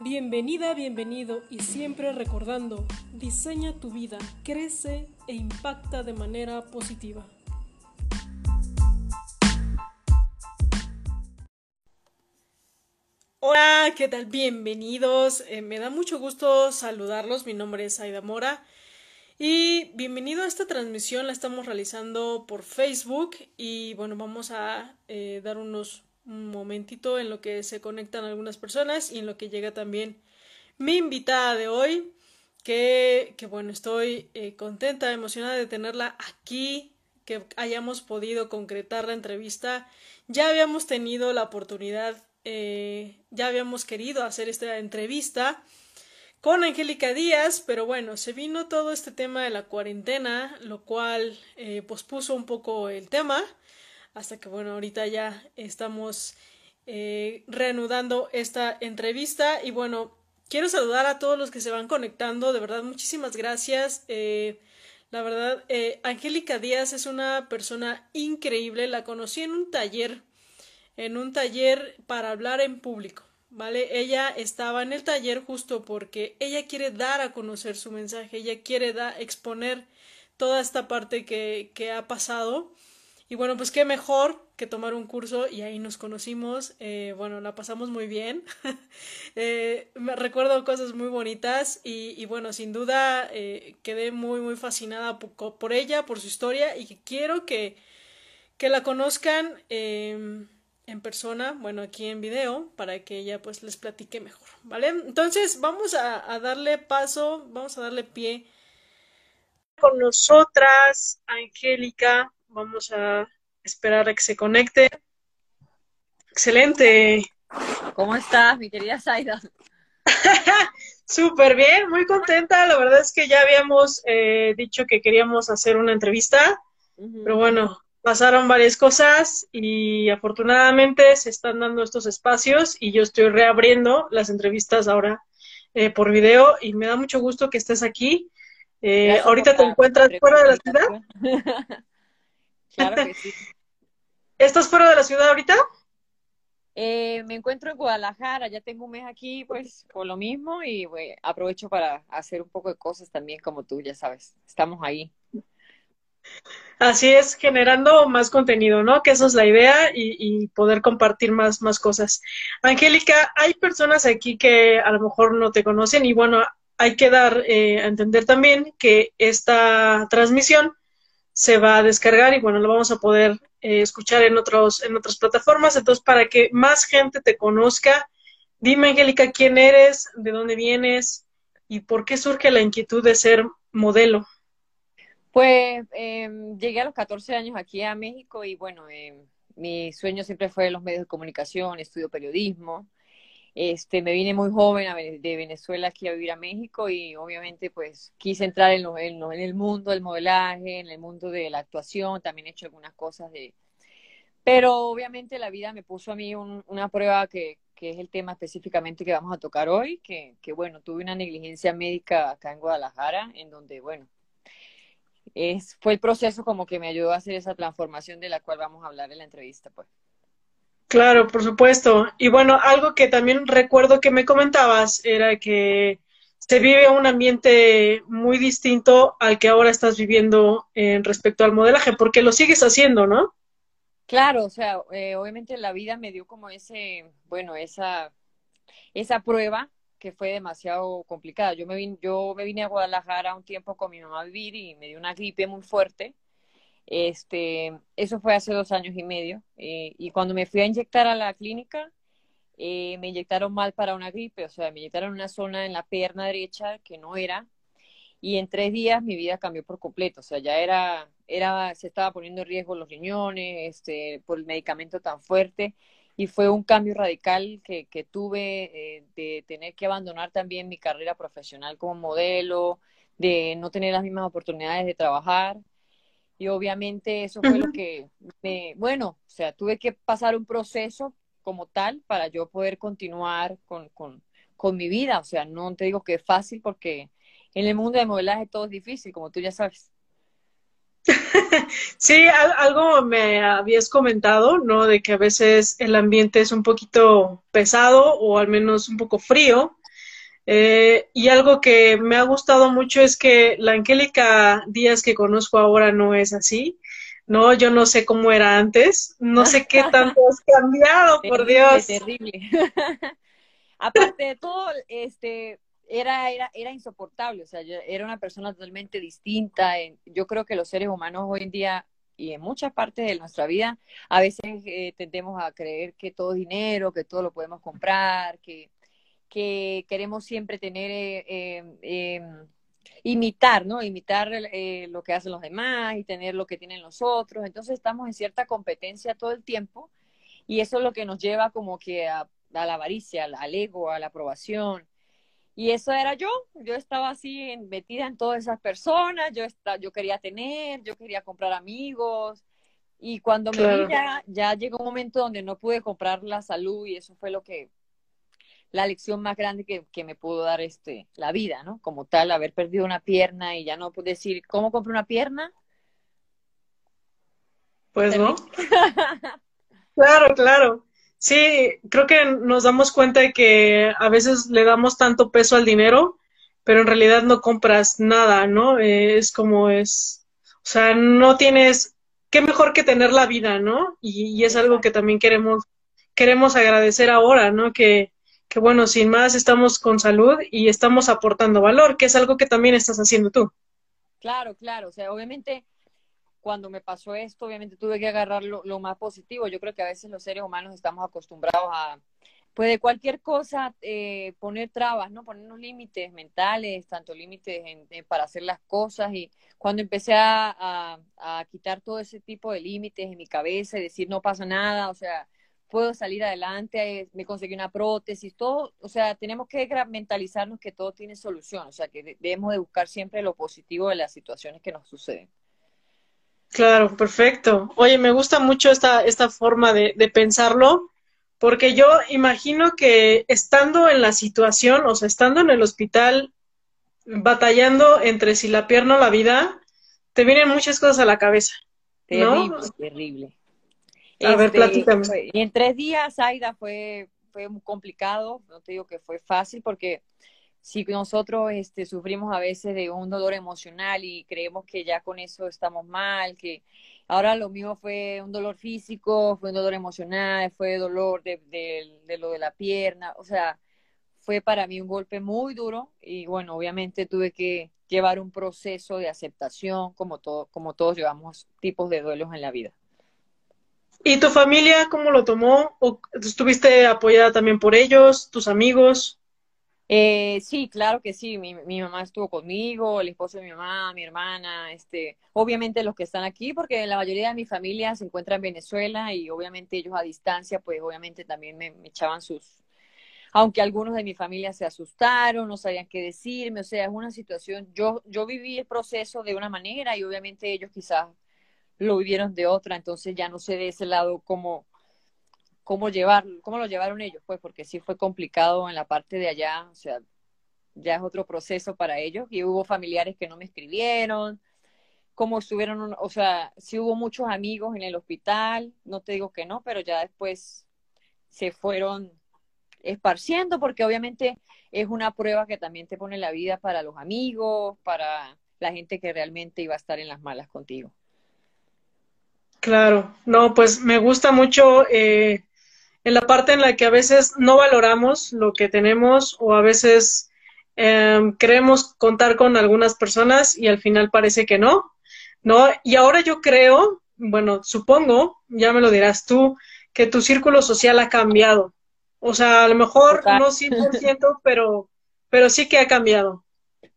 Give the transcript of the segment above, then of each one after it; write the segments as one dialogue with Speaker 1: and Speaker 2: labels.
Speaker 1: Bienvenida, bienvenido y siempre recordando, diseña tu vida, crece e impacta de manera positiva. Hola, ¿qué tal? Bienvenidos. Eh, me da mucho gusto saludarlos. Mi nombre es Aida Mora. Y bienvenido a esta transmisión. La estamos realizando por Facebook. Y bueno, vamos a eh, dar unos un momentito en lo que se conectan algunas personas y en lo que llega también mi invitada de hoy, que, que bueno, estoy eh, contenta, emocionada de tenerla aquí, que hayamos podido concretar la entrevista. Ya habíamos tenido la oportunidad, eh, ya habíamos querido hacer esta entrevista con Angélica Díaz, pero bueno, se vino todo este tema de la cuarentena, lo cual eh, pospuso un poco el tema hasta que bueno, ahorita ya estamos eh, reanudando esta entrevista y bueno, quiero saludar a todos los que se van conectando, de verdad, muchísimas gracias. Eh, la verdad, eh, Angélica Díaz es una persona increíble, la conocí en un taller, en un taller para hablar en público. ¿Vale? Ella estaba en el taller justo porque ella quiere dar a conocer su mensaje, ella quiere da, exponer toda esta parte que, que ha pasado y bueno, pues qué mejor que tomar un curso y ahí nos conocimos. Eh, bueno, la pasamos muy bien. eh, me recuerdo cosas muy bonitas y, bueno, sin duda eh, quedé muy, muy fascinada por, por, ella, por su historia y que quiero que, que la conozcan em, en persona, bueno, aquí en video, para que ella pues les platique mejor, ¿vale? Entonces vamos a, a darle paso, vamos a darle pie con nosotras, Angélica. Vamos a esperar a que se conecte. Excelente.
Speaker 2: ¿Cómo estás, mi querida Zaida?
Speaker 1: Súper bien, muy contenta. La verdad es que ya habíamos eh, dicho que queríamos hacer una entrevista, uh -huh. pero bueno, pasaron varias cosas y afortunadamente se están dando estos espacios y yo estoy reabriendo las entrevistas ahora eh, por video y me da mucho gusto que estés aquí. Eh, ahorita te encuentras fuera de la ciudad.
Speaker 2: Claro que sí.
Speaker 1: ¿Estás fuera de la ciudad ahorita?
Speaker 2: Eh, me encuentro en Guadalajara, ya tengo un mes aquí, pues por lo mismo y aprovecho para hacer un poco de cosas también como tú, ya sabes, estamos ahí.
Speaker 1: Así es, generando más contenido, ¿no? Que esa es la idea y, y poder compartir más, más cosas. Angélica, hay personas aquí que a lo mejor no te conocen y bueno, hay que dar eh, a entender también que esta transmisión se va a descargar y bueno, lo vamos a poder eh, escuchar en, otros, en otras plataformas. Entonces, para que más gente te conozca, dime, Angélica, quién eres, de dónde vienes y por qué surge la inquietud de ser modelo.
Speaker 2: Pues eh, llegué a los 14 años aquí a México y bueno, eh, mi sueño siempre fue los medios de comunicación, estudio periodismo. Este, me vine muy joven de Venezuela aquí a vivir a México y obviamente pues quise entrar en, el mundo del modelaje, en el mundo de la actuación, también he hecho algunas cosas de... Pero obviamente la vida me puso a mí un, una prueba que, que, es el tema específicamente que vamos a tocar hoy, que, que bueno, tuve una negligencia médica acá en Guadalajara, en donde bueno, es, fue el proceso como que me ayudó a hacer esa transformación de la cual vamos a hablar en la entrevista pues.
Speaker 1: Claro, por supuesto. Y bueno, algo que también recuerdo que me comentabas era que se vive un ambiente muy distinto al que ahora estás viviendo en respecto al modelaje, porque lo sigues haciendo, ¿no?
Speaker 2: Claro, o sea, eh, obviamente la vida me dio como ese, bueno, esa, esa prueba que fue demasiado complicada. Yo me, vine, yo me vine a Guadalajara un tiempo con mi mamá a vivir y me dio una gripe muy fuerte este, eso fue hace dos años y medio. Eh, y cuando me fui a inyectar a la clínica, eh, me inyectaron mal para una gripe, o sea, me inyectaron una zona en la pierna derecha que no era. Y en tres días mi vida cambió por completo, o sea, ya era, era, se estaba poniendo en riesgo los riñones, este, por el medicamento tan fuerte. Y fue un cambio radical que, que tuve eh, de tener que abandonar también mi carrera profesional como modelo, de no tener las mismas oportunidades de trabajar y obviamente eso fue lo que me, bueno, o sea, tuve que pasar un proceso como tal para yo poder continuar con, con, con mi vida, o sea, no te digo que es fácil porque en el mundo de modelaje todo es difícil, como tú ya sabes.
Speaker 1: Sí, algo me habías comentado, ¿no? De que a veces el ambiente es un poquito pesado o al menos un poco frío. Eh, y algo que me ha gustado mucho es que la Angélica Díaz que conozco ahora no es así. No, yo no sé cómo era antes, no sé qué tanto has cambiado, por Dios.
Speaker 2: Terrible. Aparte de todo, este, era, era, era insoportable, o sea, yo era una persona totalmente distinta. Yo creo que los seres humanos hoy en día y en muchas partes de nuestra vida, a veces eh, tendemos a creer que todo es dinero, que todo lo podemos comprar, que, que queremos siempre tener, eh, em, em, imitar, ¿no? Imitar eh, lo que hacen los demás y tener lo que tienen los otros. Entonces estamos en cierta competencia todo el tiempo y eso es lo que nos lleva como que a, a la avaricia, al, ego, a la aprobación. Y eso era yo, yo estaba así metida en todas esas personas, yo, yo quería tener, yo quería comprar amigos, y cuando me vi ya, ya llegó un momento donde no pude comprar la salud y eso fue lo que, la lección más grande que, que, me pudo dar este, la vida, ¿no? Como tal, haber perdido una pierna y ya no pude decir, ¿cómo compro una pierna?
Speaker 1: Pues no. claro, claro. Sí, creo que nos damos cuenta de que a veces le damos tanto peso al dinero, pero en realidad no compras nada, ¿no? Eh, es como es, o sea, no tienes, qué mejor que tener la vida, ¿no? Y, es algo que también queremos, queremos agradecer ahora, ¿no? Que, que bueno, sin más estamos con salud y estamos aportando valor, que es algo que también estás haciendo tú.
Speaker 2: Claro, claro, o sea, obviamente cuando me pasó esto, obviamente tuve que agarrar lo, más positivo. Yo creo que a veces los seres humanos estamos acostumbrados a, pues de cualquier cosa, eh, poner trabas, ¿no? Ponernos límites mentales, tanto límites para hacer las cosas. Y cuando empecé a, a, quitar todo ese tipo de límites en mi cabeza y decir, no pasa nada, o sea, puedo salir adelante, me conseguí una prótesis, todo, o sea, tenemos que mentalizarnos que todo tiene solución, o sea, que debemos de buscar siempre lo positivo de las situaciones que nos suceden.
Speaker 1: Claro, perfecto. Oye, me gusta mucho esta, esta forma de, de pensarlo, porque yo imagino que estando en la situación, o sea, estando en el hospital, batallando entre si la pierna o la vida, te vienen muchas cosas a la cabeza.
Speaker 2: Terrible, terrible.
Speaker 1: A ver, este, platícame.
Speaker 2: Y en tres días, Aida, fue, fue muy complicado, no te digo que fue fácil, porque si nosotros este, sufrimos a veces de un dolor emocional y creemos que ya con eso estamos mal, que ahora lo mío fue un dolor físico, fue un dolor emocional, fue dolor de, de, lo de la pierna, o sea, fue para mí un golpe muy duro y bueno, obviamente tuve que llevar un proceso de aceptación como, todo, como todos llevamos tipos de duelos en la vida.
Speaker 1: ¿Y tu familia cómo lo tomó? ¿O ¿Estuviste apoyada también por ellos, tus amigos?
Speaker 2: Eh, sí, claro que sí. Mi, mi, mamá estuvo conmigo, el esposo de mi mamá, mi hermana, este, obviamente los que están aquí, porque la mayoría de mi familia se encuentra en Venezuela y obviamente ellos a distancia, pues obviamente también me, echaban sus, aunque algunos de mi familia se asustaron, no sabían qué decirme, o sea, es una situación, yo, yo viví el proceso de una manera y obviamente ellos quizás lo vivieron de otra, entonces ya no sé de ese lado cómo, cómo llevar, cómo lo llevaron ellos, pues, porque sí fue complicado en la parte de allá, o sea, ya es otro proceso para ellos, y hubo familiares que no me escribieron, cómo estuvieron, o sea, sí hubo muchos amigos en el hospital, no te digo que no, pero ya después se fueron esparciendo, porque obviamente es una prueba que también te pone la vida para los amigos, para la gente que realmente iba a estar en las malas contigo.
Speaker 1: Claro, no, pues me gusta mucho eh, en la parte en la que a veces no valoramos lo que tenemos o a veces em, queremos contar con algunas personas y al final parece que no, ¿no? Y ahora yo creo, bueno, supongo, ya me lo dirás tú, que tu círculo social ha cambiado. O sea, a lo mejor no 100%, pero, pero sí que ha cambiado.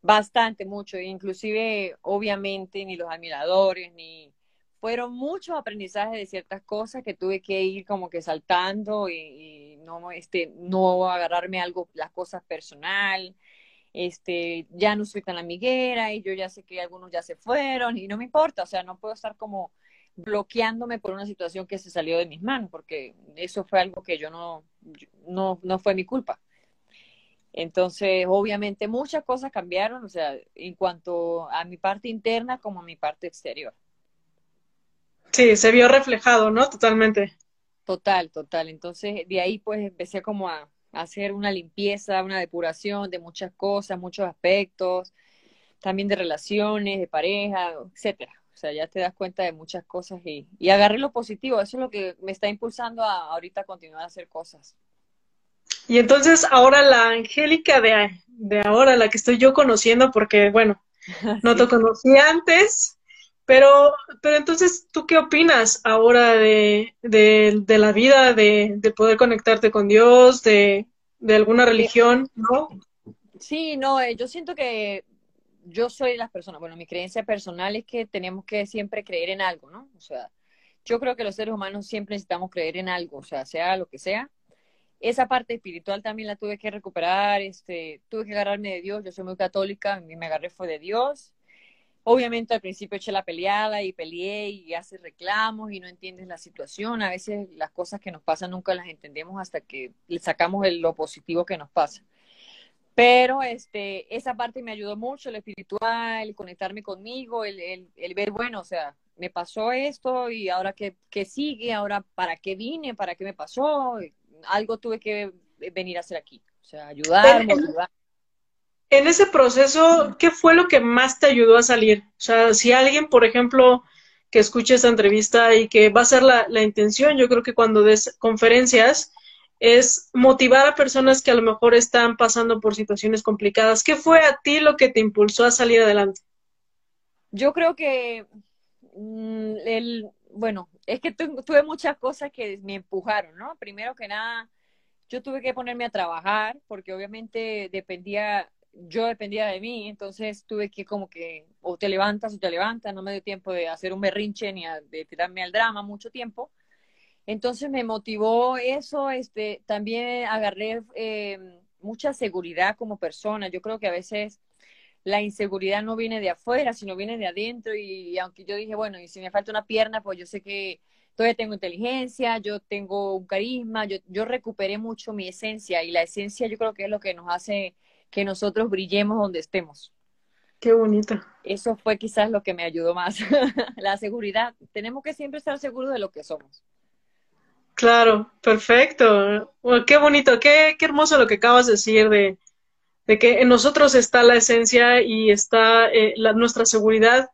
Speaker 2: Bastante, mucho. Inclusive, obviamente, ni los admiradores, ni fueron muchos aprendizajes de ciertas cosas que tuve que ir como que saltando y, no este no agarrarme algo las cosas personal. Este ya no soy tan amiguera y yo ya sé que algunos ya se fueron y no me importa o sea no puedo estar como bloqueándome por una situación que se salió de mis manos porque eso fue algo que yo no no no fue mi culpa. Entonces obviamente muchas cosas cambiaron o sea en cuanto a mi parte interna como a mi parte exterior
Speaker 1: Sí, se vio reflejado, ¿no? Totalmente.
Speaker 2: Total, total. Entonces, de ahí pues empecé como a, hacer una limpieza, una depuración de muchas cosas, muchos aspectos, también de relaciones, de pareja, etcétera. O sea, ya te das cuenta de muchas cosas y, y agarré lo positivo. Eso es lo que me está impulsando a ahorita continuar a hacer cosas.
Speaker 1: Y entonces ahora la Angélica de, de ahora, la que estoy yo conociendo, porque bueno, no te conocí antes, pero, pero entonces, ¿tú qué opinas ahora de, de, de la vida, de, de, poder conectarte con Dios, de, alguna religión, no?
Speaker 2: Sí, no, eh, yo siento que yo soy de las personas, bueno, mi creencia personal es que tenemos que siempre creer en algo, ¿no? O sea, yo creo que los seres humanos siempre necesitamos creer en algo, o sea, sea lo que sea. Esa parte espiritual también la tuve que recuperar, este, tuve que agarrarme de Dios, yo soy muy católica, y me agarré fue de Dios. Obviamente al principio eché la peleada y peleé y hace reclamos y no entiendes la situación. A veces las cosas que nos pasan nunca las entendemos hasta que le sacamos el, lo positivo que nos pasa. Pero este, esa parte me ayudó mucho, el espiritual, el conectarme conmigo, el, el, el ver, bueno, o sea, me pasó esto y ahora qué, qué sigue, ahora para qué vine, para qué me pasó, algo tuve que venir a hacer aquí. O sea, ayudar, motivar.
Speaker 1: En ese proceso, ¿qué fue lo que más te ayudó a salir? O sea, si alguien, por ejemplo, que escuche esta entrevista y que va a ser la, la intención, yo creo que cuando des conferencias, es motivar a personas que a lo mejor están pasando por situaciones complicadas. ¿Qué fue a ti lo que te impulsó a salir adelante?
Speaker 2: Yo creo que mm, el, bueno, es que tuve muchas cosas que me empujaron, ¿no? Primero que nada, yo tuve que ponerme a trabajar porque obviamente dependía, yo dependía de mí, entonces tuve que como que o te levantas o te levantas, no me dio tiempo de hacer un berrinche ni de tirarme al drama mucho tiempo. Entonces me motivó eso, este, también agarré eh, mucha seguridad como persona. Yo creo que a veces la inseguridad no viene de afuera, sino viene de adentro. Y, aunque yo dije, bueno, y si me falta una pierna, pues yo sé que todavía tengo inteligencia, yo tengo un carisma, yo, yo recuperé mucho mi esencia y la esencia yo creo que es lo que nos hace que nosotros brillemos donde estemos.
Speaker 1: Qué bonito.
Speaker 2: Eso fue quizás lo que me ayudó más, la seguridad. Tenemos que siempre estar seguros de lo que somos.
Speaker 1: Claro, perfecto. qué bonito, qué, qué, hermoso lo que acabas de decir de, de, que en nosotros está la esencia y está eh, la, nuestra seguridad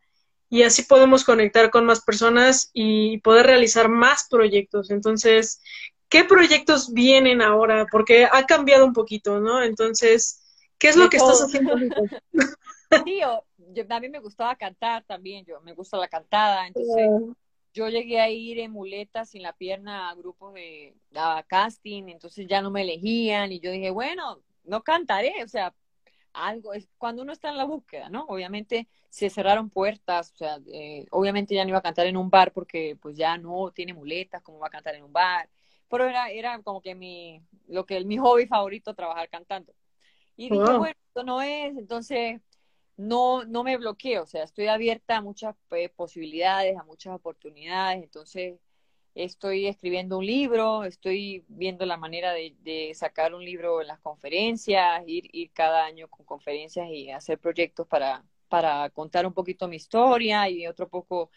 Speaker 1: y así podemos conectar con más personas y poder realizar más proyectos. Entonces, ¿qué proyectos vienen ahora? Porque ha cambiado un poquito, ¿no? Entonces, ¿qué es lo que estás haciendo?
Speaker 2: Sí, yo, a mí me gustaba cantar también, yo me gusta la cantada, entonces yo llegué a ir en muletas sin la pierna a grupos de casting, entonces ya no me elegían y yo dije, bueno, no cantaré, o sea, algo, es cuando uno está en la búsqueda, ¿no? Obviamente se cerraron puertas, o sea, eh, obviamente ya no iba a cantar en un bar porque pues ya no tiene muletas, como va a cantar en un bar, pero era, era como que mi, lo que mi hobby favorito, trabajar cantando. Y dije, bueno, esto no es, entonces no, no me bloqueo, o sea, estoy abierta a muchas eh, posibilidades, a muchas oportunidades, entonces estoy escribiendo un libro, estoy viendo la manera de, sacar un libro en las conferencias, ir, ir cada año con conferencias y hacer proyectos para, para contar un poquito mi historia y otro poco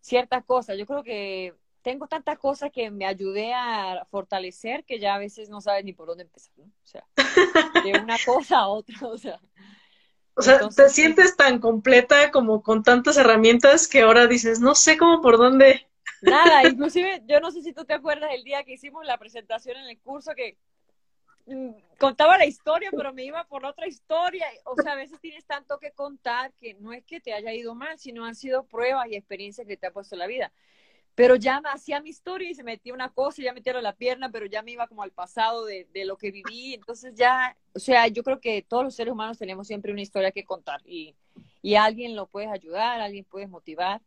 Speaker 2: ciertas cosas. Yo creo que tengo tantas cosas que me ayudé a fortalecer que ya a veces no sabes ni por dónde empezar, ¿no? O sea, de una cosa a otra, o sea.
Speaker 1: O sea, te sientes tan completa como con tantas herramientas que ahora dices, no sé cómo por dónde.
Speaker 2: Nada, inclusive yo no sé si tú te acuerdas el día que hicimos la presentación en el curso que mm, contaba la historia, pero me iba por otra historia. O sea, a veces tienes tanto que contar que no es que te haya ido mal, sino han sido pruebas y experiencias que te ha puesto la vida pero ya hacía mi historia y se metía una cosa y ya metieron la pierna, pero ya me iba como al pasado de, de, lo que viví. Entonces ya, o sea, yo creo que todos los seres humanos tenemos siempre una historia que contar y, y alguien lo puedes ayudar, alguien puedes motivar,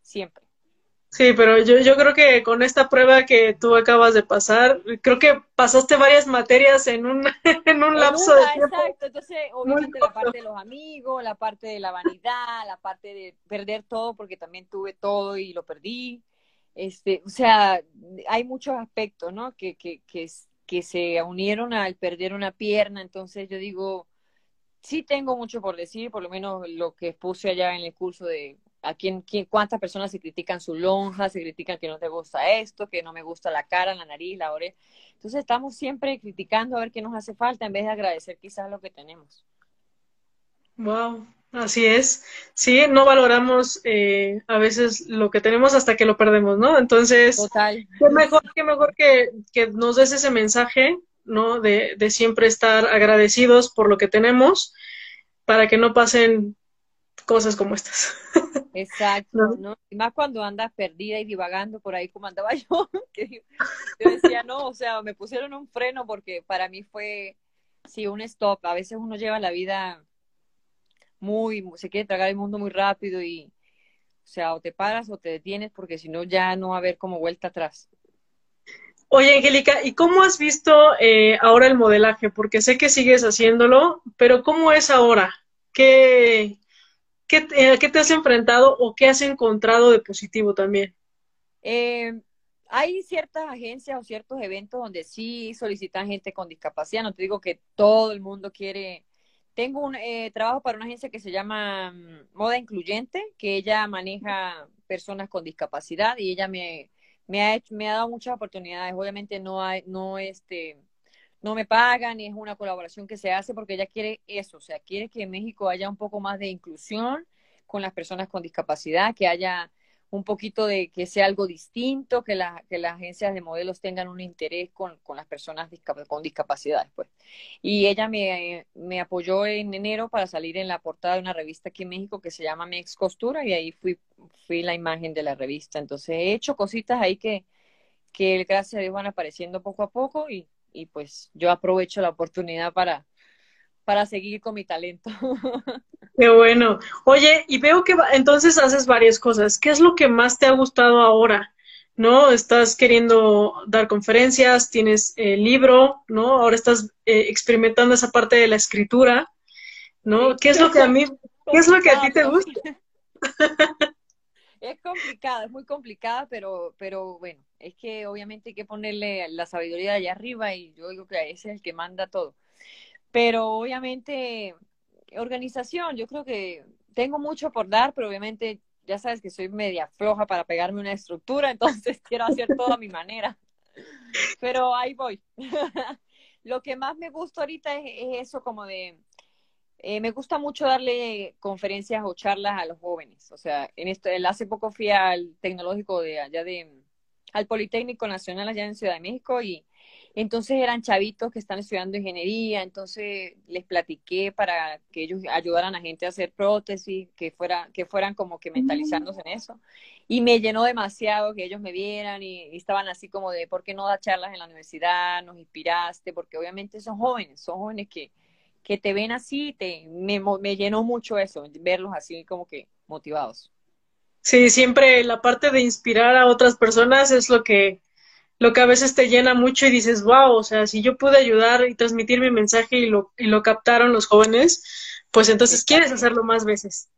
Speaker 2: siempre.
Speaker 1: Sí, pero yo, yo creo que con esta prueba que tú acabas de pasar, creo que pasaste varias materias en un, en un lapso de tiempo.
Speaker 2: Exacto, entonces obviamente la parte de los amigos, la parte de la vanidad, la parte de perder todo, porque también tuve todo y lo perdí este, o sea, hay muchos aspectos, ¿no? Que, que, que, que se unieron al perder una pierna, entonces yo digo, sí tengo mucho por decir, por lo menos lo que puse allá en el curso de a quién, quién, cuántas personas se critican su lonja, se critican que no te gusta esto, que no me gusta la cara, la nariz, la oreja. Entonces estamos siempre criticando a ver qué nos hace falta en vez de agradecer quizás lo que tenemos.
Speaker 1: Wow, así es. Sí, no valoramos eh, a veces lo que tenemos hasta que lo perdemos, ¿no? Entonces,
Speaker 2: Total.
Speaker 1: qué mejor, qué mejor que, que nos des ese mensaje, ¿no? De, de siempre estar agradecidos por lo que tenemos para que no pasen cosas como estas.
Speaker 2: Exacto, ¿no? ¿no? Y más cuando andas perdida y divagando por ahí como andaba yo, que yo decía, no, o sea, me pusieron un freno porque para mí fue, sí, un stop. A veces uno lleva la vida muy, se quiere tragar el mundo muy rápido y, o sea, o te paras o te detienes porque si no ya no va a haber como vuelta atrás.
Speaker 1: Oye, Angélica, ¿y cómo has visto eh, ahora el modelaje? Porque sé que sigues haciéndolo, pero ¿cómo es ahora? ¿Qué, qué, eh, ¿Qué te has enfrentado o qué has encontrado de positivo también?
Speaker 2: Eh, hay ciertas agencias o ciertos eventos donde sí solicitan gente con discapacidad. No te digo que todo el mundo quiere. Tengo un eh, trabajo para una agencia que se llama um, Moda Incluyente, que ella maneja personas con discapacidad y ella me, me, ha, hecho, me ha dado muchas oportunidades. Obviamente no hay, no este, no me pagan y es una colaboración que se hace porque ella quiere eso, o sea, quiere que en México haya un poco más de inclusión con las personas con discapacidad, que haya un poquito de que sea algo distinto, que, la, que las agencias de modelos tengan un interés con, con las personas con discapacidades. Pues. Y ella me, me, apoyó en enero para salir en la portada de una revista aquí en México que se llama Mi Ex Costura y ahí fui, fui la imagen de la revista. Entonces he hecho cositas ahí que, que gracias a Dios van apareciendo poco a poco y, y pues yo aprovecho la oportunidad para, para seguir con mi talento.
Speaker 1: Qué bueno. Oye, y veo que entonces haces varias cosas. ¿Qué es lo que más te ha gustado ahora? ¿No? Estás queriendo dar conferencias, tienes el eh, libro, ¿no? Ahora estás eh, experimentando esa parte de la escritura, ¿no? ¿Qué es lo que a mí, qué es lo que a ti te gusta?
Speaker 2: Es complicada, es muy complicada, pero, pero bueno, es que obviamente hay que ponerle la sabiduría allá arriba y yo digo que ese es el que manda todo. Pero obviamente, organización, yo creo que tengo mucho por dar, pero obviamente ya sabes que soy media floja para pegarme una estructura, entonces quiero hacer todo a mi manera. Pero ahí voy. Lo que más me gusta ahorita es, es eso como de, eh, me gusta mucho darle conferencias o charlas a los jóvenes. O sea, en esto, hace poco fui al tecnológico de allá de, al Politécnico Nacional allá en Ciudad de México y entonces eran chavitos que están estudiando ingeniería, entonces les platiqué para que ellos ayudaran a gente a hacer prótesis, que, fuera, que fueran como que mentalizándose en eso. Y me llenó demasiado que ellos me vieran y, estaban así como de, ¿por qué no da charlas en la universidad? Nos inspiraste, porque obviamente son jóvenes, son jóvenes que, que te ven así, te, me, me llenó mucho eso, verlos así como que motivados.
Speaker 1: Sí, siempre la parte de inspirar a otras personas es lo que lo que a veces te llena mucho y dices, wow, o sea, si yo pude ayudar y transmitir mi mensaje y lo, y lo captaron los jóvenes, pues entonces quieres hacerlo más veces.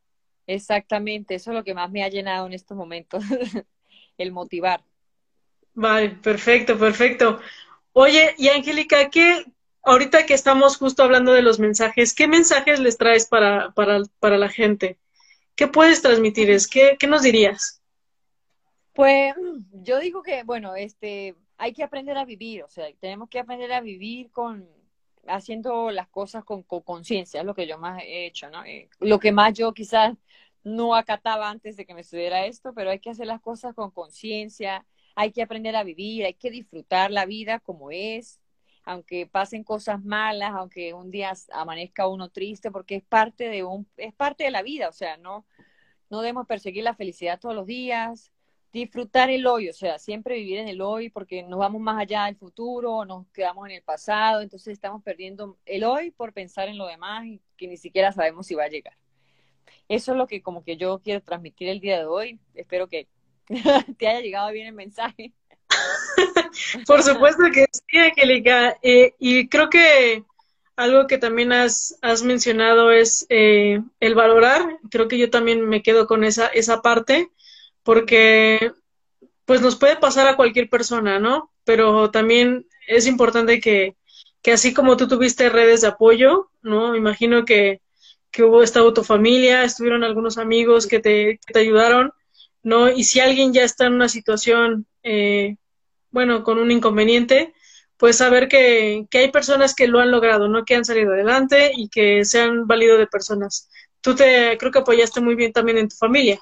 Speaker 2: Exactamente, eso es lo que más me ha llenado en estos momentos, el motivar.
Speaker 1: Vale, perfecto, perfecto. Oye, y Angélica, ¿qué, ahorita que estamos justo hablando de los mensajes, qué mensajes les traes para, para, para la gente? ¿Qué puedes transmitirles? ¿Qué, ¿Qué nos dirías?
Speaker 2: Pues yo digo que, bueno, este, hay que aprender a vivir, o sea, tenemos que aprender a vivir con haciendo las cosas con conciencia, es lo que yo más he hecho, ¿no? Eh, lo que más yo quizás no acataba antes de que me estuviera esto, pero hay que hacer las cosas con conciencia, hay que aprender a vivir, hay que disfrutar la vida como es, aunque pasen cosas malas, aunque un día amanezca uno triste, porque es parte de un, es parte de la vida, o sea, no, no debemos perseguir la felicidad todos los días, disfrutar el hoy, o sea, siempre vivir en el hoy porque nos vamos más allá del futuro, nos quedamos en el pasado, entonces estamos perdiendo el hoy por pensar en lo demás y que ni siquiera sabemos si va a llegar. Eso es lo que como que yo quiero transmitir el día de hoy. Espero que te haya llegado bien el mensaje.
Speaker 1: por supuesto que sí, Angélica. Eh, y creo que algo que también has, has mencionado es eh, el valorar. Creo que yo también me quedo con esa, esa parte porque pues nos puede pasar a cualquier persona, ¿no? Pero también es importante que, que así como tú tuviste redes de apoyo, ¿no? Me imagino que, que hubo estado tu familia, estuvieron algunos amigos que te, que te ayudaron, ¿no? Y si alguien ya está en una situación, eh, bueno, con un inconveniente, pues saber que, que hay personas que lo han logrado, ¿no? Que han salido adelante y que se han valido de personas. Tú te, creo que apoyaste muy bien también en tu familia.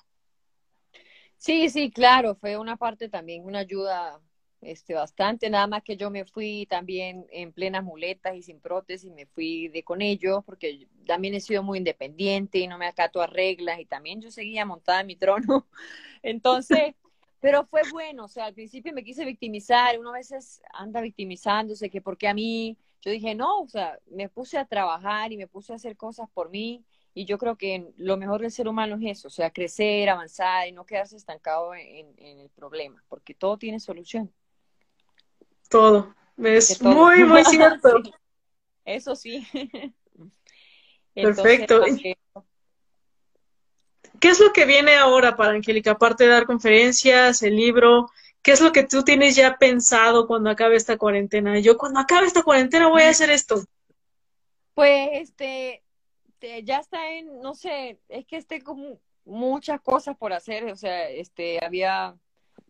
Speaker 2: Sí, sí, claro, fue una parte también, una ayuda este, bastante, nada más que yo me fui también en plenas muletas y sin prótesis, me fui de con ellos, porque también he sido muy independiente y no me acato a reglas, y también yo seguía montada en mi trono. Entonces, pero fue bueno, o sea, al principio me quise victimizar, uno a veces anda victimizándose, que porque a mí, yo dije, no, o sea, me puse a trabajar y me puse a hacer cosas por mí, y yo creo que lo mejor del ser humano es eso, o sea, crecer, avanzar y no quedarse estancado en, en el problema, porque todo tiene solución
Speaker 1: todo. Es muy, muy cierto.
Speaker 2: Eso sí.
Speaker 1: Perfecto. ¿Qué es lo que viene ahora para Angélica? Aparte de dar conferencias, el libro, ¿qué es lo que tú tienes ya pensado cuando acabe esta cuarentena? Yo cuando acabe esta cuarentena voy a hacer esto.
Speaker 2: Pues este, ya está en, no sé, es que esté como muchas cosas por hacer, o sea, este, había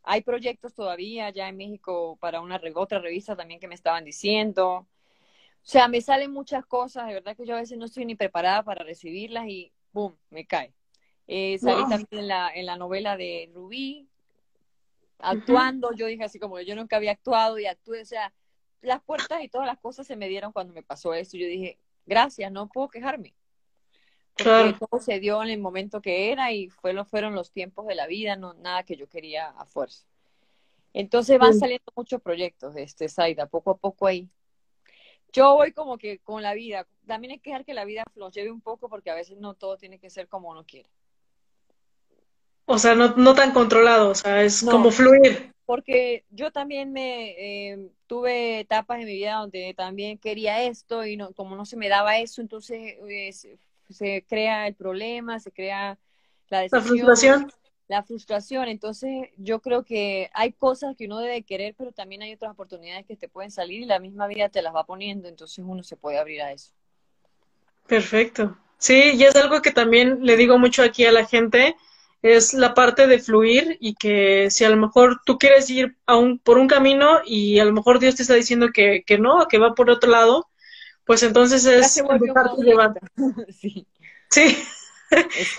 Speaker 2: hay proyectos todavía ya en México para una otra revista también que me estaban diciendo. O sea, me salen muchas cosas, de verdad que yo a veces no estoy ni preparada para recibirlas y ¡boom! me cae. Eh, salí también en la, en la novela de Rubí, actuando, yo dije así como yo nunca había actuado y actué, o sea, las puertas y todas las cosas se me dieron cuando me pasó eso. Yo dije, gracias, no puedo quejarme. Porque todo se dio en el momento que era y fue, fueron los tiempos de la vida, no nada que yo quería a fuerza. Entonces van saliendo muchos proyectos, este, Saida, poco a poco ahí. Yo voy como que con la vida, también hay que dejar que la vida nos lleve un poco porque a veces no todo tiene que ser como uno quiere.
Speaker 1: O sea, no, no tan controlado, o sea, es como fluir.
Speaker 2: Porque yo también me eh, tuve etapas en mi vida donde también quería esto y no, como no se me daba eso, entonces se crea el problema, se crea la
Speaker 1: La frustración.
Speaker 2: La frustración. Entonces, yo creo que hay cosas que uno debe querer, pero también hay otras oportunidades que te pueden salir y la misma vida te las va poniendo, entonces uno se puede abrir a eso.
Speaker 1: Perfecto. Sí, y es algo que también le digo mucho aquí a la gente, es la parte de fluir y que si a lo mejor tú quieres ir a un, por un camino y a lo mejor Dios te está diciendo que, que no, que va por otro lado, pues entonces es Sí. Sí.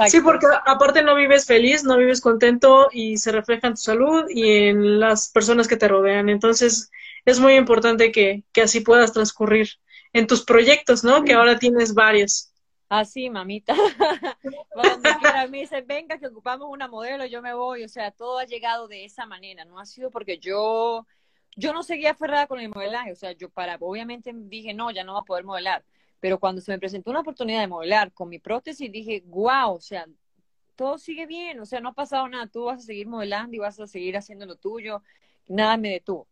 Speaker 1: Sí, porque aparte no vives feliz, no vives contento y se refleja en tu salud y en las personas que te rodean. Entonces es muy importante que, que así puedas transcurrir en tus proyectos, ¿no? Que ahora tienes varios.
Speaker 2: Así, mamita. Cuando quiera me dicen, venga, que ocupamos una modelo, yo me voy. O sea, todo ha llegado de esa manera. No ha sido porque yo yo no seguía aferrada con el modelaje, o sea, yo para, obviamente dije, no, ya no va a poder modelar, pero cuando se me presentó una oportunidad de modelar con mi prótesis, dije, wow, o sea, todo sigue bien, o sea, no ha pasado nada, tú vas a seguir modelando y vas a seguir haciendo lo tuyo, nada me detuvo.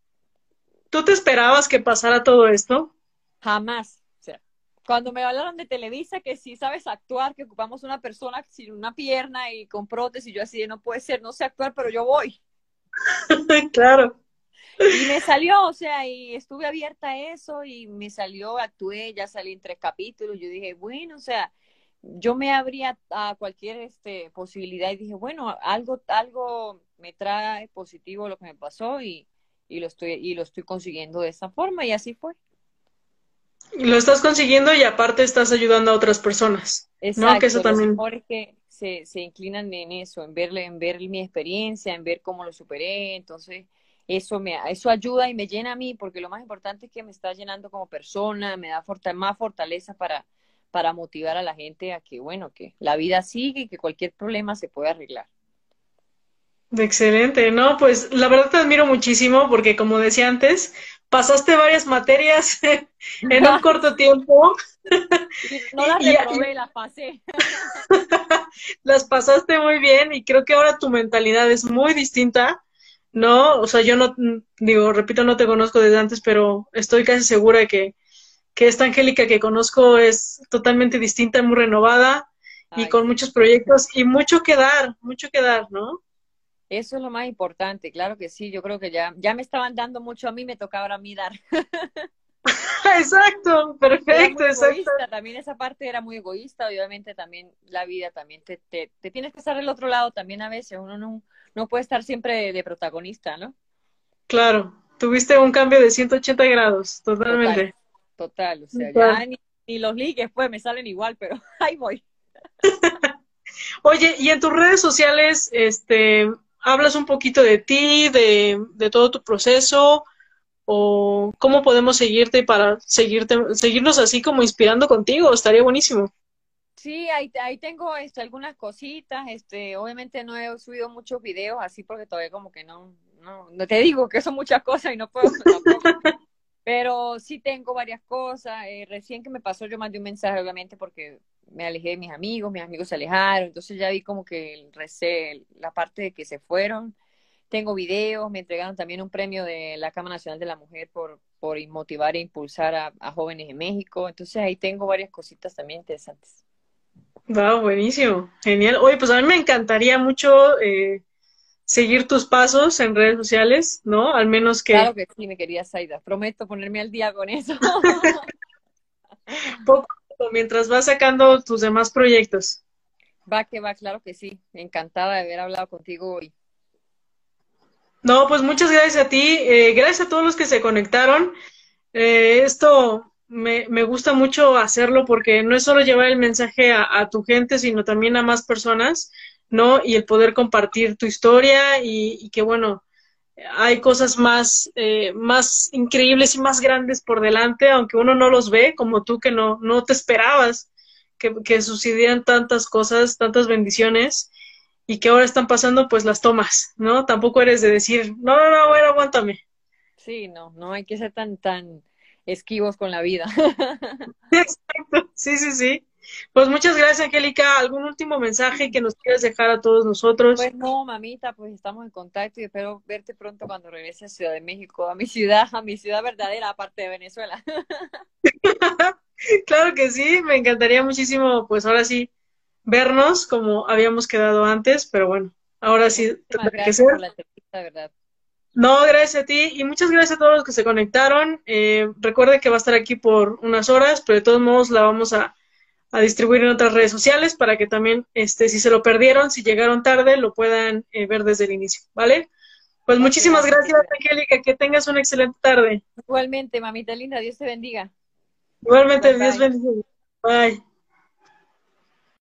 Speaker 1: ¿Tú te esperabas que pasara todo esto?
Speaker 2: Jamás. O sea, cuando me hablaron de Televisa, que si sabes actuar, que ocupamos una persona sin una pierna y con prótesis, yo así no puede ser, no sé actuar, pero yo voy.
Speaker 1: claro.
Speaker 2: Y me salió, o sea, y estuve abierta a eso y me salió, actué, ya salí en tres capítulos. Yo dije, bueno, o sea, yo me abría a cualquier este, posibilidad y dije, bueno, algo, algo me trae positivo lo que me pasó y, y, lo estoy, y lo estoy consiguiendo de esa forma y así fue.
Speaker 1: Lo estás consiguiendo y aparte estás ayudando a otras personas.
Speaker 2: Exacto, ¿no? que eso también... que se, se inclinan en eso, en verle, en ver mi experiencia, en ver cómo lo superé, entonces eso me eso ayuda y me llena a mí porque lo más importante es que me está llenando como persona, me da más fortaleza para para motivar a la gente a que bueno, que la vida sigue y que cualquier problema se puede arreglar.
Speaker 1: Excelente, no, pues la verdad te admiro muchísimo porque como decía antes, pasaste varias materias en un corto tiempo.
Speaker 2: No las reprobé, las pasé.
Speaker 1: las pasaste muy bien y creo que ahora tu mentalidad es muy distinta no, o sea, yo no, digo, repito, no te conozco desde antes, pero estoy casi segura de que, que esta Angélica que conozco es totalmente distinta, muy renovada y con muchos proyectos y mucho que dar, mucho que dar, ¿no?
Speaker 2: Eso es lo más importante, claro que sí, yo creo que ya, ya me estaban dando mucho a mí, me toca ahora a mí dar.
Speaker 1: Exacto, perfecto,
Speaker 2: egoísta, también esa parte era muy egoísta, obviamente también la vida también te, te, te, tienes que estar del otro lado también a veces, uno no, no puede estar siempre de, protagonista, ¿no?
Speaker 1: Claro, tuviste un cambio de 180 grados, totalmente.
Speaker 2: Total, o sea, ya ni, ni, los ligues pues me salen igual, pero ahí voy.
Speaker 1: Oye, y en tus redes sociales, este, hablas un poquito de ti, de, de todo tu proceso, o cómo podemos seguirte para seguirte, seguirnos así como inspirando contigo, estaría buenísimo.
Speaker 2: Sí, ahí, ahí tengo este, algunas cositas, este, obviamente no he subido muchos videos así porque todavía como que no, no, no te digo que son muchas cosas y no puedo pero sí tengo varias cosas, eh, recién que me pasó yo mandé un mensaje obviamente porque me alejé de mis amigos, mis amigos se alejaron, entonces ya vi como que el la parte de que se fueron, tengo videos, me entregaron también un premio de la Cámara Nacional de la Mujer por, por motivar e impulsar a, jóvenes en México. Entonces ahí tengo varias cositas también interesantes.
Speaker 1: Wow, buenísimo, genial. Oye, pues a mí me encantaría mucho eh, seguir tus pasos en redes sociales, ¿no? Al menos que...
Speaker 2: Claro que sí, me quería Saida. Prometo ponerme al día con eso.
Speaker 1: poco, mientras vas sacando tus demás proyectos.
Speaker 2: Va que va, claro que sí. Encantada de haber hablado contigo hoy.
Speaker 1: No, pues muchas gracias a ti. Eh, gracias a todos los que se conectaron. Eh, esto me, me, gusta mucho hacerlo porque no es solo llevar el mensaje a, tu gente, sino también a más personas, ¿no? Y el poder compartir tu historia y, que, bueno, hay cosas más, eh, más increíbles y más grandes por delante, aunque uno no los ve, como tú que no, no te esperabas que, que sucedieran tantas cosas, tantas bendiciones y que ahora están pasando, pues las tomas, ¿no? Tampoco eres de decir, no, no, no, bueno, aguántame.
Speaker 2: Sí, no, no hay que ser tan, tan esquivos con la vida.
Speaker 1: Exacto, sí, sí, sí. Pues muchas gracias, Angélica. ¿Algún último mensaje que nos quieras dejar a todos nosotros?
Speaker 2: Pues no, mamita, pues estamos en contacto y espero verte pronto cuando regrese a Ciudad de México, a mi ciudad, a mi ciudad verdadera, aparte de Venezuela.
Speaker 1: claro que sí, me encantaría muchísimo, pues ahora sí, vernos como habíamos quedado antes, pero bueno, ahora sí.
Speaker 2: Gracias por la entrevista, ¿verdad?
Speaker 1: No, gracias a ti y muchas gracias a todos los que se conectaron. Eh, recuerde que va a estar aquí por unas horas, pero de todos modos la vamos a, a distribuir en otras redes sociales para que también, este, si se lo perdieron, si llegaron tarde, lo puedan eh, ver desde el inicio, ¿vale? Pues muchísimas gracias, Angélica, que tengas una excelente tarde.
Speaker 2: Igualmente, mamita linda, Dios te bendiga.
Speaker 1: Igualmente, Dios bendiga. Bye.